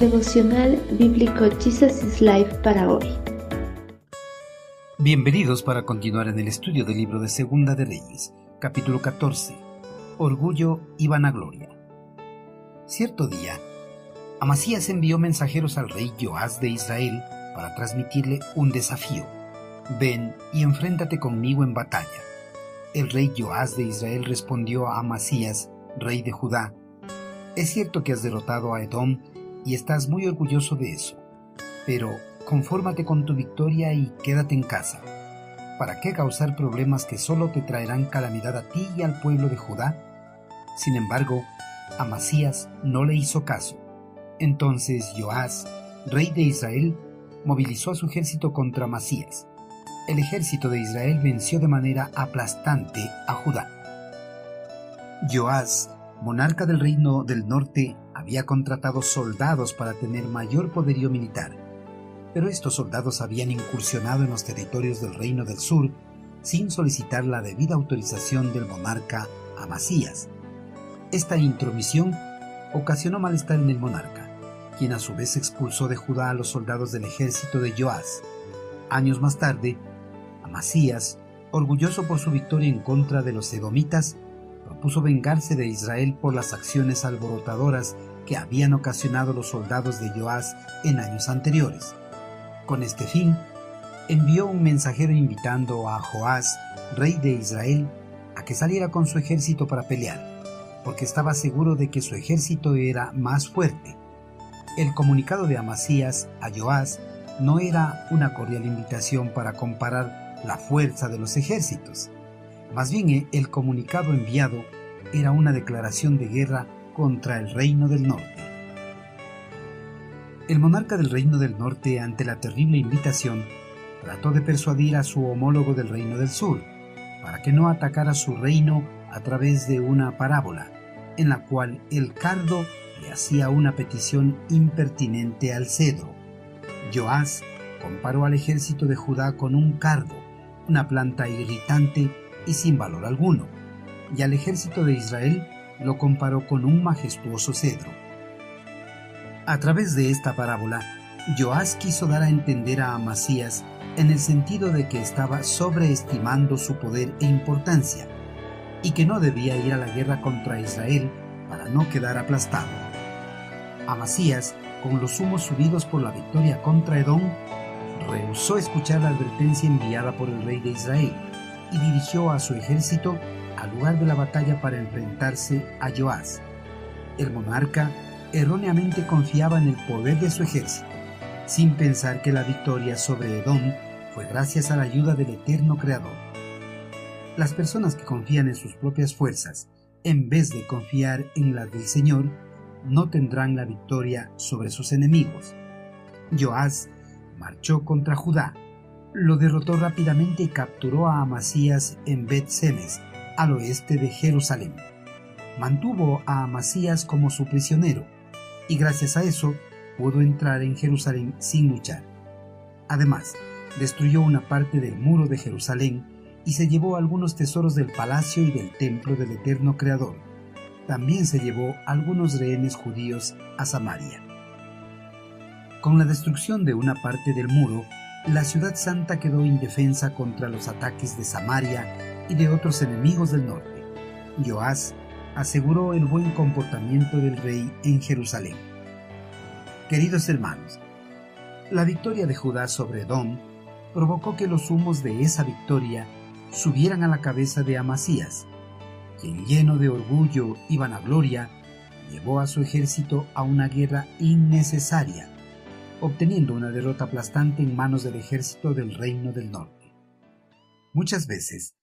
Devocional Bíblico Jesus is Life para hoy. Bienvenidos para continuar en el estudio del libro de Segunda de Reyes, capítulo 14. Orgullo y vanagloria. Cierto día, Amasías envió mensajeros al rey Joás de Israel para transmitirle un desafío. Ven y enfréntate conmigo en batalla. El rey Joás de Israel respondió a Amasías, rey de Judá, es cierto que has derrotado a Edom y estás muy orgulloso de eso, pero confórmate con tu victoria y quédate en casa. ¿Para qué causar problemas que solo te traerán calamidad a ti y al pueblo de Judá? Sin embargo, Amasías no le hizo caso. Entonces Joás, rey de Israel, movilizó a su ejército contra Amasías. El ejército de Israel venció de manera aplastante a Judá. Joás monarca del reino del norte, había contratado soldados para tener mayor poderío militar, pero estos soldados habían incursionado en los territorios del reino del sur sin solicitar la debida autorización del monarca Amasías. Esta intromisión ocasionó malestar en el monarca, quien a su vez expulsó de Judá a los soldados del ejército de Joás. Años más tarde, Amasías, orgulloso por su victoria en contra de los edomitas, propuso vengarse de Israel por las acciones alborotadoras que habían ocasionado los soldados de Joás en años anteriores. Con este fin, envió un mensajero invitando a Joás, rey de Israel, a que saliera con su ejército para pelear, porque estaba seguro de que su ejército era más fuerte. El comunicado de Amasías a Joás no era una cordial invitación para comparar la fuerza de los ejércitos, más bien el comunicado enviado era una declaración de guerra contra el reino del norte. El monarca del reino del norte, ante la terrible invitación, trató de persuadir a su homólogo del reino del sur para que no atacara su reino a través de una parábola, en la cual el cardo le hacía una petición impertinente al cedro. Joás comparó al ejército de Judá con un cardo, una planta irritante y sin valor alguno, y al ejército de Israel lo comparó con un majestuoso cedro. A través de esta parábola, Joás quiso dar a entender a Amasías en el sentido de que estaba sobreestimando su poder e importancia, y que no debía ir a la guerra contra Israel para no quedar aplastado. Amasías, con los humos subidos por la victoria contra Edom, rehusó escuchar la advertencia enviada por el rey de Israel y dirigió a su ejército al lugar de la batalla para enfrentarse a Joás. El monarca erróneamente confiaba en el poder de su ejército, sin pensar que la victoria sobre Edom fue gracias a la ayuda del eterno Creador. Las personas que confían en sus propias fuerzas, en vez de confiar en la del Señor, no tendrán la victoria sobre sus enemigos. Joás marchó contra Judá, lo derrotó rápidamente y capturó a Amasías en Bet-Semes, al oeste de Jerusalén. Mantuvo a Amasías como su prisionero y gracias a eso pudo entrar en Jerusalén sin luchar. Además, destruyó una parte del muro de Jerusalén y se llevó algunos tesoros del palacio y del templo del eterno Creador. También se llevó algunos rehenes judíos a Samaria. Con la destrucción de una parte del muro, la ciudad santa quedó indefensa contra los ataques de Samaria y de otros enemigos del norte. Joás aseguró el buen comportamiento del rey en Jerusalén. Queridos hermanos, la victoria de Judá sobre Edom provocó que los humos de esa victoria subieran a la cabeza de Amasías, quien lleno de orgullo y vanagloria llevó a su ejército a una guerra innecesaria obteniendo una derrota aplastante en manos del ejército del Reino del Norte. Muchas veces,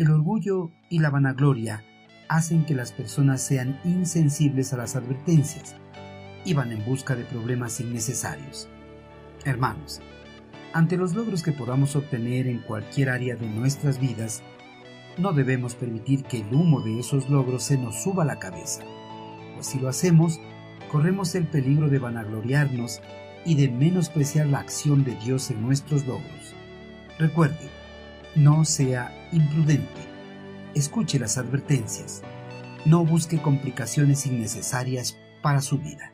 el orgullo y la vanagloria hacen que las personas sean insensibles a las advertencias y van en busca de problemas innecesarios. Hermanos, ante los logros que podamos obtener en cualquier área de nuestras vidas, no debemos permitir que el humo de esos logros se nos suba a la cabeza, pues si lo hacemos, corremos el peligro de vanagloriarnos y de menospreciar la acción de Dios en nuestros logros. Recuerde, no sea imprudente. Escuche las advertencias. No busque complicaciones innecesarias para su vida.